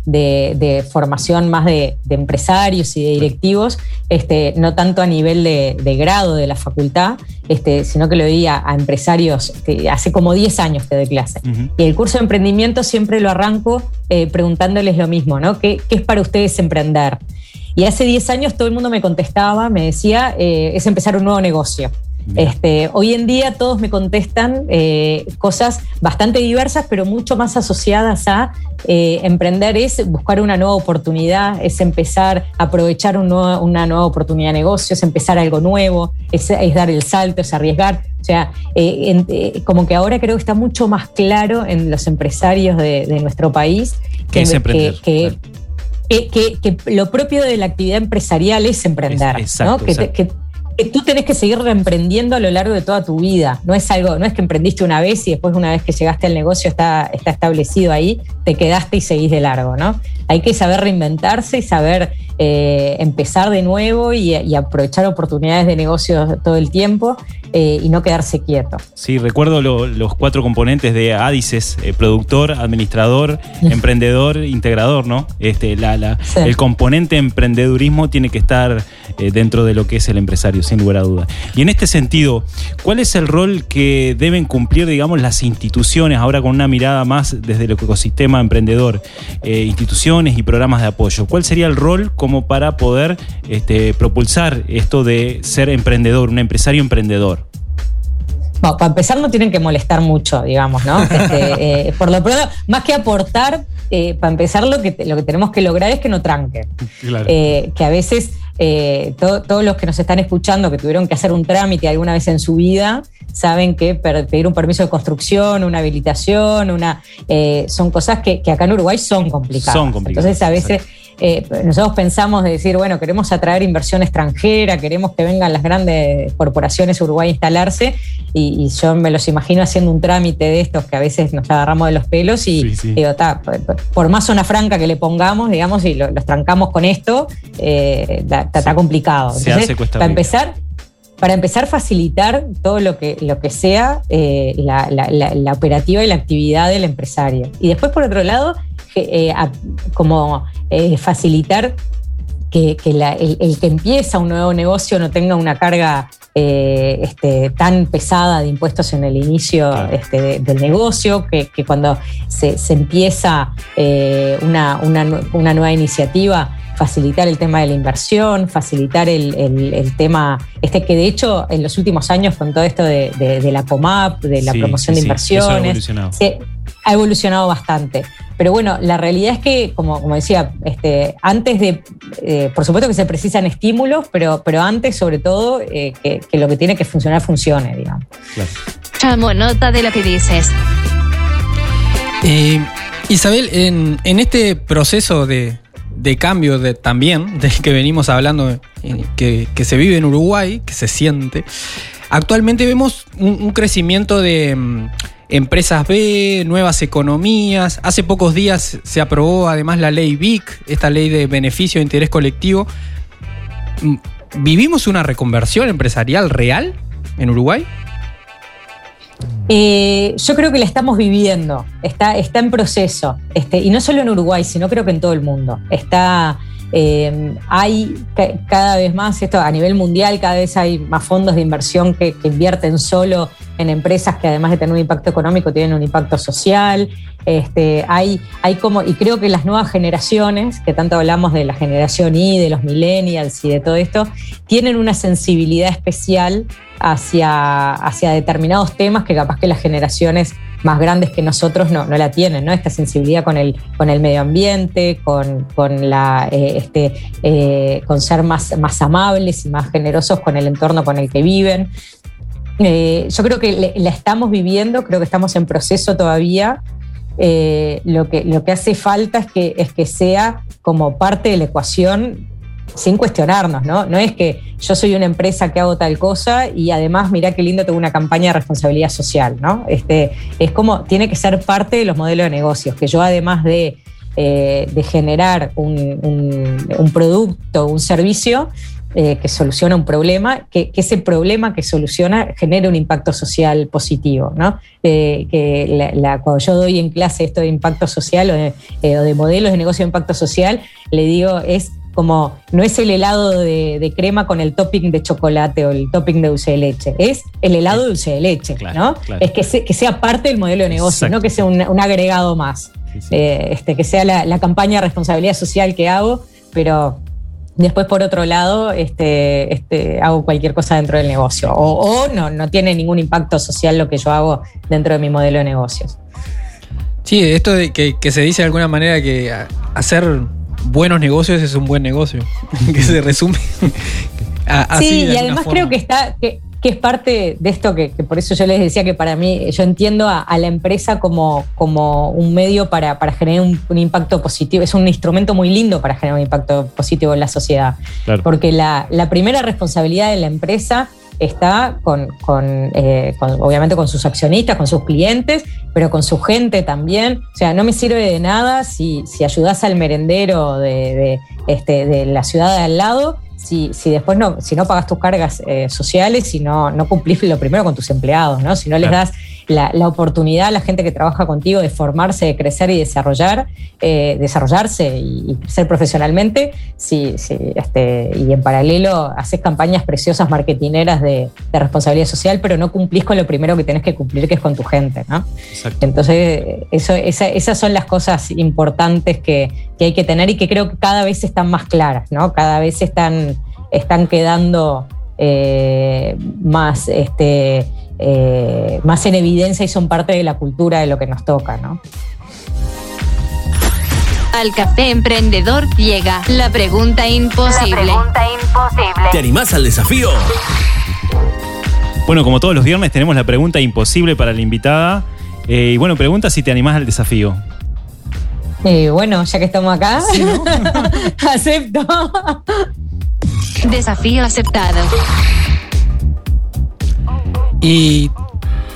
de, formación más de, empresarios y de directivos, este, no tanto a nivel de, grado de la facultad, este, sino que lo doy a, empresarios, hace como 10 años que doy clase. Y el curso de emprendimiento siempre lo arranco eh, preguntándoles lo mismo, ¿no? ¿Qué, es para ustedes emprender? Y hace 10 años todo el mundo me contestaba, me decía, eh, es empezar un nuevo negocio. Este, hoy en día todos me contestan eh, cosas bastante diversas, pero mucho más asociadas a eh, emprender es buscar una nueva oportunidad, es empezar a aprovechar una nueva oportunidad de negocio, es empezar algo nuevo, es, dar el salto, es arriesgar. O sea, eh, como que ahora creo que está mucho más claro en los empresarios de, nuestro país que, es emprender. Que, lo propio de la actividad empresarial es emprender. exacto, que tú tenés que seguir reemprendiendo a lo largo de toda tu vida. No es algo, no es que emprendiste una vez y después una vez que llegaste al negocio está, está establecido ahí, te quedaste y seguís de largo, ¿no? Hay que saber reinventarse y saber eh, empezar de nuevo y, aprovechar oportunidades de negocio todo el tiempo eh, y no quedarse quieto. Sí, recuerdo los cuatro componentes de Adices, eh, productor, administrador, *laughs* emprendedor, integrador, ¿no? Este, la, El componente emprendedurismo tiene que estar dentro de lo que es el empresario, sin lugar a duda. Y en este sentido, ¿cuál es el rol que deben cumplir, digamos, las instituciones, ahora con una mirada más desde el ecosistema emprendedor, instituciones y programas de apoyo? ¿Cuál sería el rol como para poder este, propulsar esto de ser emprendedor, un empresario emprendedor? para empezar no tienen que molestar mucho, digamos, ¿no? *laughs* Este, eh, por lo pronto, más que aportar, eh, para empezar lo que, lo que tenemos que lograr es que no tranque. Eh, que a veces todos los que nos están escuchando, que tuvieron que hacer un trámite alguna vez en su vida, saben que pedir un permiso de construcción, una habilitación, una, son cosas que, acá en Uruguay son complicadas. Son complicadas. Entonces a veces... Eh, nosotros pensamos de decir, bueno, queremos atraer inversión extranjera, queremos que vengan las grandes corporaciones Uruguay a instalarse, y, yo me los imagino haciendo un trámite de estos que a veces nos agarramos de los pelos y digo, por más zona franca que le pongamos, digamos, y los trancamos con esto, está eh, complicado. Entonces, para empezar, para empezar a facilitar todo lo que, lo que sea eh, la, operativa y la actividad del empresario. Y después, por otro lado, eh, como eh, facilitar que, el, que empieza un nuevo negocio no tenga una carga este, tan pesada de impuestos en el inicio este, del negocio, que, cuando se, empieza una, una nueva iniciativa facilitar el tema de la inversión, facilitar el, tema, este que de hecho en los últimos años con todo esto de, la COMAP, de la promoción de inversiones, ha evolucionado. ha evolucionado bastante. Pero bueno, la realidad es que, como, como decía, este, antes de, eh, por supuesto que se precisan estímulos, pero, pero antes sobre todo eh, que, lo que tiene que funcionar funcione, digamos. Chamo, nota de lo que dices. Eh, Isabel, en, en este proceso de, de cambio de, también, *laughs* del que venimos hablando, eh, que, se vive en Uruguay, que se siente. Actualmente vemos un, crecimiento de mm, empresas B, nuevas economías. Hace pocos días se aprobó además la ley BIC, esta ley de beneficio de interés colectivo. Mm, ¿Vivimos una reconversión empresarial real en Uruguay? Yo creo que la estamos viviendo, está, está en proceso, este, y no solo en Uruguay, sino creo que en todo el mundo. Está, Eh, hay cada vez más, esto a nivel mundial, cada vez hay más fondos de inversión que, invierten solo en empresas que además de tener un impacto económico tienen un impacto social. Este, hay, hay como, y creo que las nuevas generaciones, que tanto hablamos de la generación Y, de los millennials y de todo esto, tienen una sensibilidad especial hacia, hacia determinados temas que capaz que las generaciones más grandes que nosotros no, no la tienen, ¿no? Esta sensibilidad con el, con el medio ambiente, con, con la, eh, este, eh, con ser más, más amables y más generosos con el entorno con el que viven. Eh, yo creo que la estamos viviendo, creo que estamos en proceso todavía. lo, que, lo que hace falta es que, es que sea como parte de la ecuación sin cuestionarnos, ¿no? No es que yo soy una empresa que hago tal cosa y además, mirá qué lindo, tengo una campaña de responsabilidad social, ¿no? Este, es como, tiene que ser parte de los modelos de negocios, que yo además de, eh, generar un, producto, un servicio, eh, que soluciona un problema, que, ese problema que soluciona genere un impacto social positivo. ¿no? Eh, que cuando yo doy en clase esto de impacto social o de, o de, modelos de negocio de impacto social, le digo es como no es el helado de, crema con el topping de chocolate o el topping de dulce de leche, es el helado de dulce de leche, ¿no? Es que, que, sea parte del modelo de negocio, no que sea un, agregado más, eh, este, que sea la, campaña de responsabilidad social que hago, pero después por otro lado este, este, hago cualquier cosa dentro del negocio. O, no, no tiene ningún impacto social lo que yo hago dentro de mi modelo de negocios. Sí, esto de que, que se dice de alguna manera que hacer buenos negocios es un buen negocio. *laughs* que se resume. *laughs* sí, y además creo que está. Que, es parte de esto que, por eso yo les decía que para mí, yo entiendo a, la empresa como, como un medio para, generar un, impacto positivo, es un instrumento muy lindo para generar un impacto positivo en la sociedad. Porque la, la primera responsabilidad de la empresa está con, eh, con, obviamente con sus accionistas, con sus clientes, pero con su gente también. O sea, no me sirve de nada si, si ayudás al merendero de, este, de la ciudad de al lado. Si, si, después no, si no pagas tus cargas eh, sociales, si no, no cumplís lo primero con tus empleados, ¿no? Si no les das la, oportunidad a la gente que trabaja contigo de formarse, de crecer y desarrollar, eh, desarrollarse y, crecer profesionalmente, sí, sí, este, y en paralelo haces campañas preciosas marketineras de, responsabilidad social, pero no cumplís con lo primero que tenés que cumplir, que es con tu gente, ¿no? Entonces, eso, esas son las cosas importantes que, hay que tener y que creo que cada vez están más claras, ¿no? Cada vez están, están quedando eh, más este, eh, más en evidencia y son parte de la cultura de lo que nos toca, ¿no? Al café emprendedor llega la pregunta imposible. La pregunta imposible. ¿Te animás al desafío? Bueno, como todos los viernes tenemos la pregunta imposible para la invitada. Eh, y bueno, pregunta si te animás al desafío. Eh, bueno, ya que estamos acá, *laughs* acepto. Desafío aceptado. Y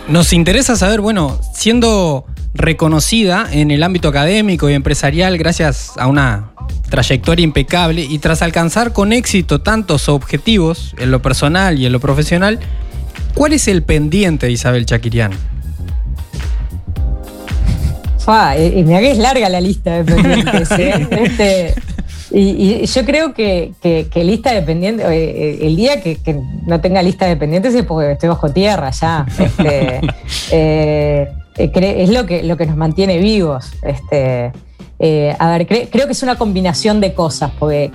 nos interesa saber, bueno, siendo reconocida en el ámbito académico y empresarial gracias a una trayectoria impecable y tras alcanzar con éxito tantos objetivos en lo personal y en lo profesional, ¿cuál es el pendiente de Isabel Chaquirián? y me hagas larga la lista de pendientes. ¿eh? *laughs* este, y, yo creo que, lista de pendientes, eh, el día que, no tenga lista de pendientes es porque estoy bajo tierra ya. Este, *laughs* eh, es lo que, lo que nos mantiene vivos. Este, eh, a ver, creo que es una combinación de cosas, porque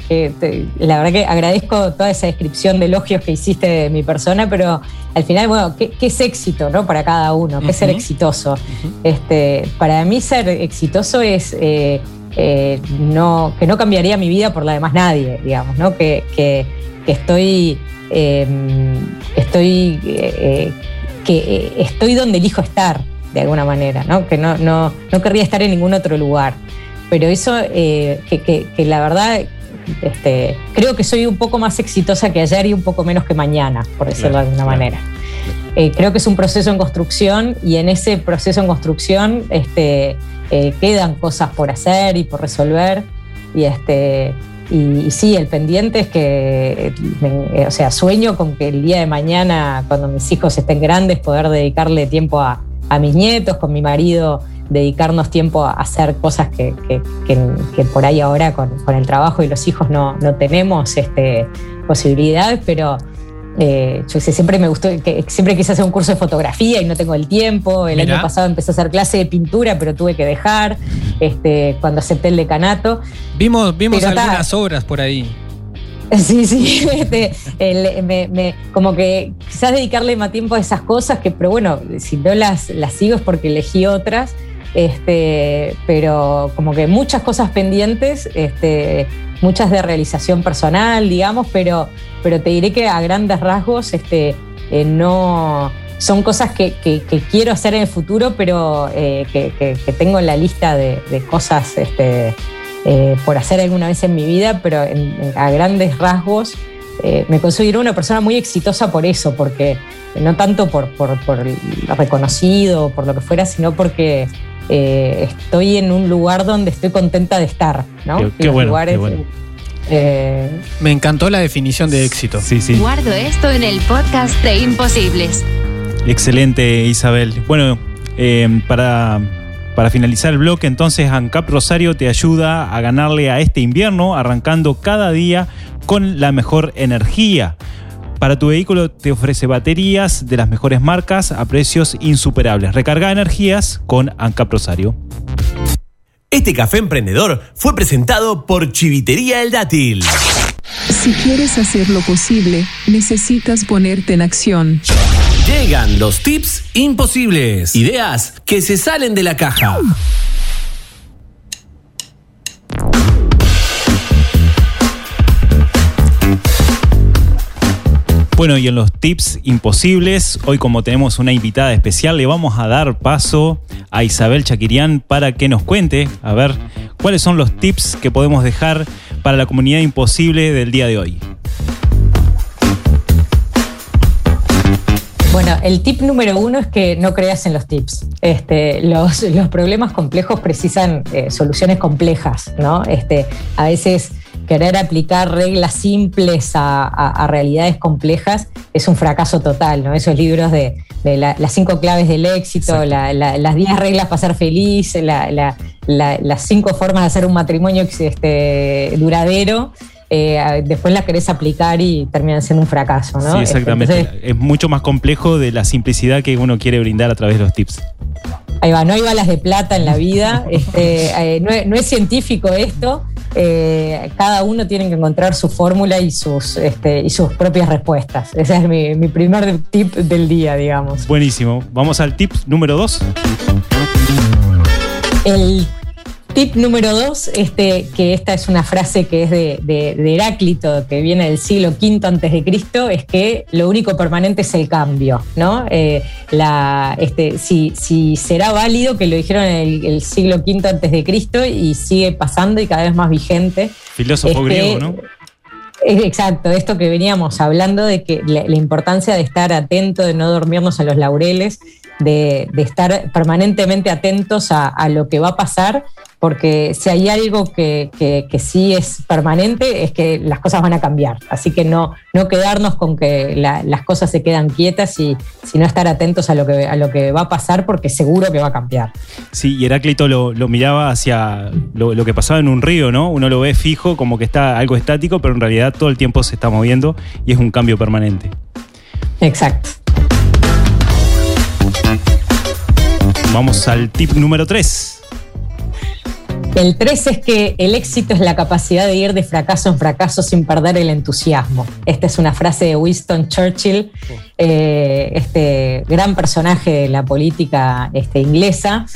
la verdad que agradezco toda esa descripción de elogios que hiciste de mi persona, pero al final, bueno, ¿qué, es éxito ¿no? para cada uno? ¿Qué es ser exitoso? este, para mí ser exitoso es eh, no, que no cambiaría mi vida por la de más nadie, digamos, ¿no? que, estoy, em, estoy, eh, que estoy donde elijo estar, de alguna manera, ¿no? que no, no, no querría estar en ningún otro lugar. Pero eso, eh, que, la verdad, este, creo que soy un poco más exitosa que ayer y un poco menos que mañana, por decirlo de alguna manera. creo que es un proceso en construcción y en ese proceso en construcción este, eh, quedan cosas por hacer y por resolver. Y, este, y, sí, el pendiente es que, eh, o sea, sueño con que el día de mañana, cuando mis hijos estén grandes, poder dedicarle tiempo a, mis nietos, con mi marido dedicarnos tiempo a hacer cosas que, por ahí ahora con, el trabajo y los hijos no, tenemos este, posibilidades, pero eh, yo sé, siempre me gustó, que, siempre quise hacer un curso de fotografía y no tengo el tiempo. El año pasado empecé a hacer clase de pintura, pero tuve que dejar este, cuando acepté el decanato. Vimos, vimos algunas obras por ahí. *laughs* Sí, sí, este, como que quizás dedicarle más tiempo a esas cosas, que, pero bueno, si no las, las sigo es porque elegí otras, este, pero como que muchas cosas pendientes, este, muchas de realización personal, digamos, pero, pero te diré que a grandes rasgos este, eh, no son cosas que, quiero hacer en el futuro, pero eh, que, tengo en la lista de, cosas este, eh, por hacer alguna vez en mi vida, pero a grandes rasgos me considero una persona muy exitosa por eso, porque no tanto por, por, por reconocido, por lo que fuera, sino porque eh, estoy en un lugar donde estoy contenta de estar, ¿no? Qué, bueno, eh, Me encantó la definición de éxito. Sí, sí. Guardo esto en el podcast de Imposibles. Excelente, Isabel. Bueno, eh, para, para finalizar el bloque, entonces ANCAP Rosario te ayuda a ganarle a este invierno, arrancando cada día con la mejor energía. Para tu vehículo te ofrece baterías de las mejores marcas a precios insuperables. Recarga energías con ANCAP Rosario. Este café emprendedor fue presentado por Chivitería El Dátil. Si quieres hacer lo posible, necesitas ponerte en acción. Llegan los tips imposibles. Ideas que se salen de la caja. Bueno, y en los tips imposibles, hoy como tenemos una invitada especial, le vamos a dar paso a Isabel Chaquirián para que nos cuente, a ver, cuáles son los tips que podemos dejar para la comunidad imposible del día de hoy. Bueno, el tip número uno es que no creas en los tips. Este, los, problemas complejos precisan eh, soluciones complejas, ¿no? Este, a veces querer aplicar reglas simples a, realidades complejas es un fracaso total, ¿no? Esos libros de, las cinco claves del éxito, las diez reglas para ser feliz, las cinco formas de hacer un matrimonio este, duradero. Eh, después las querés aplicar y terminan siendo un fracaso, ¿no? Sí, exactamente. es mucho más complejo de la simplicidad que uno quiere brindar a través de los tips. Ahí va, no hay balas de plata en la vida, este, eh, no, es, científico esto, eh, cada uno tiene que encontrar su fórmula y sus, este, y sus propias respuestas. Ese es mi, mi primer tip del día, digamos. Buenísimo. Vamos al tip número dos. El Tip número dos, este, que esta es una frase que es de, Heráclito, que viene del siglo V antes de Cristo, es que lo único permanente es el cambio, ¿no? Eh, la, este, si, si, será válido, que lo dijeron en el, siglo V antes de Cristo y sigue pasando y cada vez más vigente. Filósofo griego, ¿no? Exacto, esto que veníamos hablando de que la, importancia de estar atento, de no dormirnos a los laureles, de, estar permanentemente atentos a, a, lo que va a pasar porque si hay algo que, sí es permanente es que las cosas van a cambiar. Así que no, no quedarnos con que las cosas se quedan quietas y sino estar atentos a lo, que, a lo que va a pasar porque seguro que va a cambiar. Sí, y Heráclito lo, miraba hacia lo, que pasaba en un río, ¿no? Uno lo ve fijo como que está algo estático, pero en realidad todo el tiempo se está moviendo y es un cambio permanente. Exacto. Vamos al tip número 3. El 3 es que el éxito es la capacidad de ir de fracaso en fracaso sin perder el entusiasmo. Esta es una frase de Winston Churchill, eh, este gran personaje de la política este, inglesa,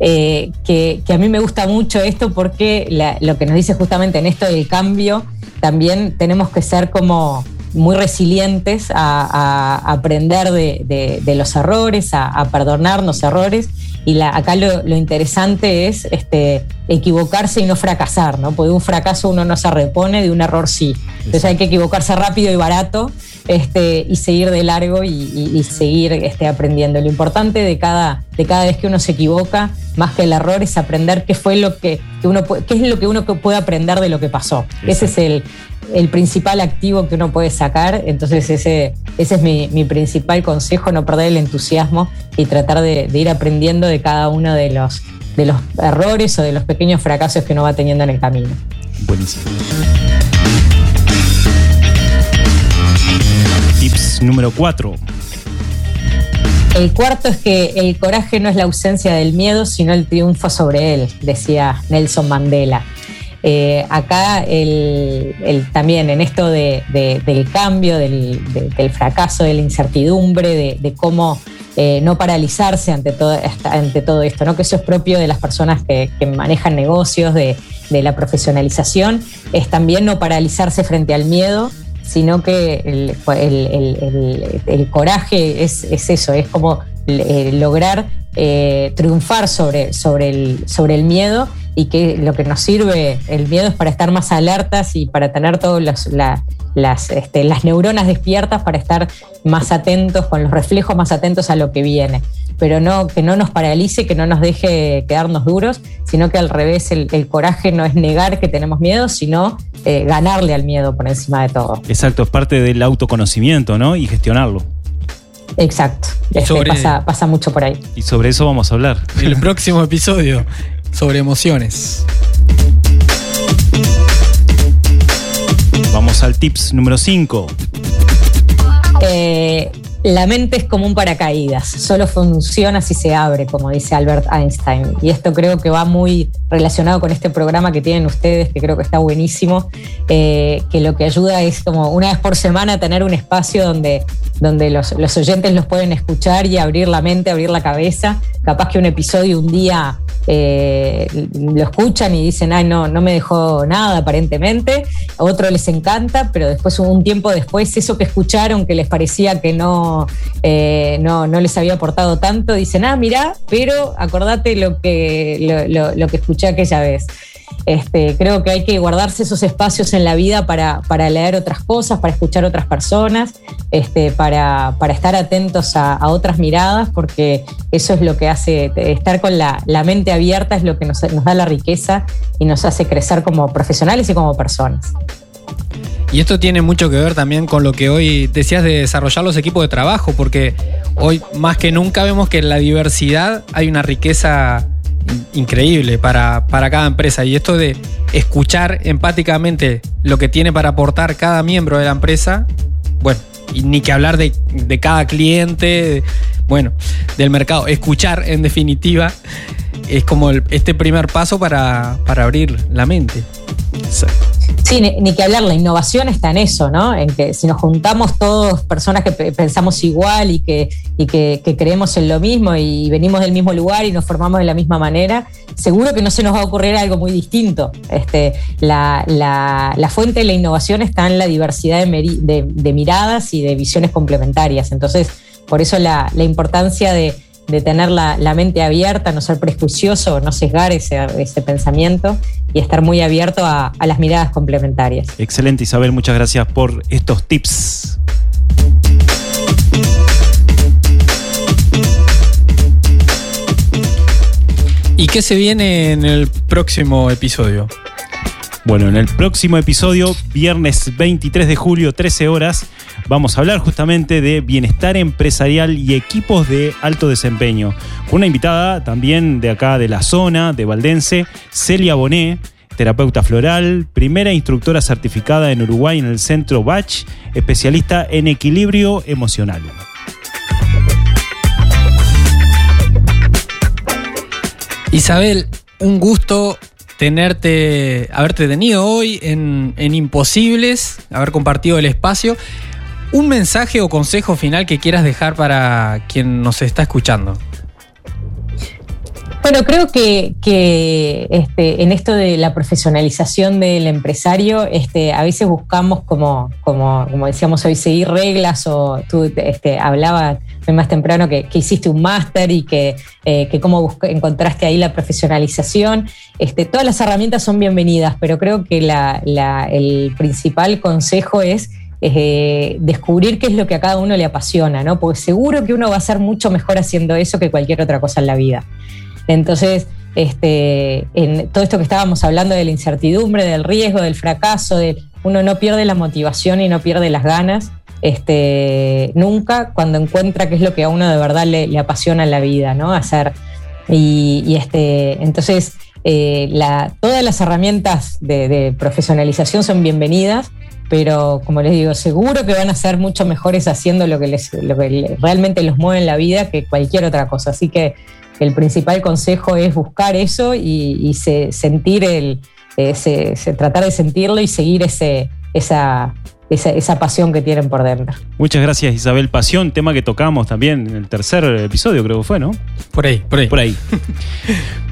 eh, que, a mí me gusta mucho esto porque lo que nos dice justamente en esto del cambio, también tenemos que ser como muy resilientes a, aprender de, los errores, a, a perdonarnos errores y la, acá lo, interesante es este, equivocarse y no fracasar, ¿no? Porque de un fracaso uno no se repone, de un error sí. Entonces hay que equivocarse rápido y barato este, y seguir de largo y, seguir este, aprendiendo. Lo importante de cada, de cada vez que uno se equivoca, más que el error, es aprender qué fue lo que, uno qué es lo que uno puede aprender de lo que pasó. Ese es el, el principal activo que uno puede sacar. Entonces ese, ese es mi, principal consejo, no perder el entusiasmo y tratar de, ir aprendiendo de cada uno de los, de los errores o de los pequeños fracasos que uno va teniendo en el camino. Buenísimo. Número 4. El cuarto es que el coraje no es la ausencia del miedo, sino el triunfo sobre él, decía Nelson Mandela. Eh, acá el, también en esto del cambio, del, fracaso, de la incertidumbre, de, cómo eh, no paralizarse ante todo, ante todo esto, ¿no? que eso es propio de las personas que, manejan negocios, de, la profesionalización, es también no paralizarse frente al miedo, sino que el, coraje es, eso, es como eh, lograr triunfar sobre, sobre, el, sobre el miedo y que lo que nos sirve el miedo es para estar más alertas y para tener todas las, este, las neuronas despiertas para estar más atentos, con los reflejos más atentos a lo que viene. Pero no, que no nos paralice, que no nos deje quedarnos duros, sino que al revés, el, coraje no es negar que tenemos miedo, sino eh, ganarle al miedo por encima de todo. Exacto, es parte del autoconocimiento, ¿no? Y gestionarlo. Exacto, este, pasa, pasa mucho por ahí. Y sobre eso vamos a hablar. El *laughs* próximo episodio sobre emociones. Vamos al tips número 5. Eh, la mente es como un paracaídas, solo funciona si se abre, como dice Albert Einstein. Y esto creo que va muy relacionado con este programa que tienen ustedes, que creo que está buenísimo, eh, que lo que ayuda es como una vez por semana tener un espacio donde, donde los, oyentes los pueden escuchar y abrir la mente, abrir la cabeza. Capaz que un episodio un día eh, lo escuchan y dicen, ay, no, no me dejó nada aparentemente, otro les encanta, pero después, un tiempo después, eso que escucharon que les parecía que no, eh, no, no, les había aportado tanto, dicen, ah, mira, pero acordate lo que, lo, que escuché aquella vez. Este, creo que hay que guardarse esos espacios en la vida para, leer otras cosas, para escuchar otras personas, este, para, estar atentos a, otras miradas, porque eso es lo que hace, estar con la, mente abierta es lo que nos, da la riqueza y nos hace crecer como profesionales y como personas. Y esto tiene mucho que ver también con lo que hoy decías de desarrollar los equipos de trabajo, porque hoy más que nunca vemos que en la diversidad hay una riqueza increíble para, cada empresa. Y esto de escuchar empáticamente lo que tiene para aportar cada miembro de la empresa, bueno, ni que hablar de, cada cliente, bueno, del mercado. Escuchar, en definitiva, es como este primer paso para, para abrir la mente. Sí, ni, que hablar, la innovación está en eso, ¿no? En que si nos juntamos todos personas que pensamos igual y que, y que, creemos en lo mismo y venimos del mismo lugar y nos formamos de la misma manera, seguro que no se nos va a ocurrir algo muy distinto. Este, la, fuente de la innovación está en la diversidad de, miradas y de visiones complementarias. Entonces, por eso la importancia de de tener la, mente abierta, no ser prejuicioso, no sesgar ese, pensamiento y estar muy abierto a, las miradas complementarias. Excelente Isabel, muchas gracias por estos tips. ¿Y qué se viene en el próximo episodio? Bueno, en el próximo episodio, viernes 23 de julio, 13 horas, vamos a hablar justamente de bienestar empresarial y equipos de alto desempeño. Una invitada también de acá de la zona, de Valdense, Celia Bonet terapeuta floral, primera instructora certificada en Uruguay en el centro Bach, especialista en equilibrio emocional. Isabel, un gusto tenerte, haberte tenido hoy en Imposibles, haber compartido el espacio. ¿Un mensaje o consejo final que quieras dejar para quien nos está escuchando? Bueno, creo que, este, en esto de la profesionalización del empresario, este, a veces buscamos, como, como, como decíamos hoy, seguir reglas o tú este, hablabas más temprano que, hiciste un máster y que, eh, cómo encontraste ahí la profesionalización. Este, todas las herramientas son bienvenidas, pero creo que la, el principal consejo es eh, descubrir qué es lo que a cada uno le apasiona, ¿no? Porque seguro que uno va a ser mucho mejor haciendo eso que cualquier otra cosa en la vida. Entonces, este, en todo esto que estábamos hablando de la incertidumbre, del riesgo, del fracaso, de uno no pierde la motivación y no pierde las ganas este, nunca cuando encuentra qué es lo que a uno de verdad le, apasiona en la vida, ¿no? Hacer. Y, este, entonces, eh, todas las herramientas de, profesionalización son bienvenidas, pero como les digo, seguro que van a ser mucho mejores haciendo lo que, les, realmente los mueve en la vida que cualquier otra cosa. Así que el principal consejo es buscar eso y, sentir el, tratar de sentirlo y seguir ese, esa, esa, pasión que tienen por dentro. Muchas gracias Isabel. Pasión, tema que tocamos también en el tercer episodio, creo que fue, ¿no? Por ahí, por ahí. Por ahí. *laughs*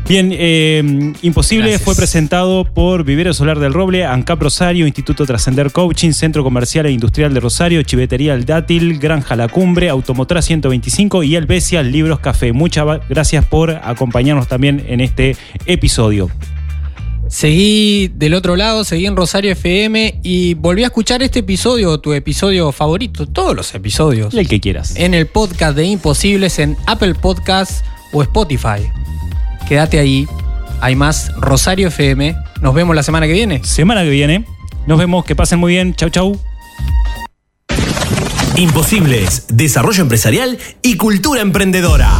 Bien, eh, Imposible fue presentado por Vivero Solar del Roble, ANCAP Rosario, Instituto Trascender Coaching, Centro Comercial e Industrial de Rosario, Chivetería El Dátil, Granja La Cumbre, Automotora 125 y Elvesia Libros Café. Muchas gracias por acompañarnos también en este episodio. Seguí del otro lado, seguí en Rosario FM y volví a escuchar este episodio, tu episodio favorito, todos los episodios. El que quieras. En el podcast de Imposibles en Apple Podcasts o Spotify. Quédate ahí, hay más Rosario FM. Nos vemos la semana que viene. Semana que viene. Nos vemos, que pasen muy bien. Chau, chau. Imposibles, desarrollo empresarial y cultura emprendedora.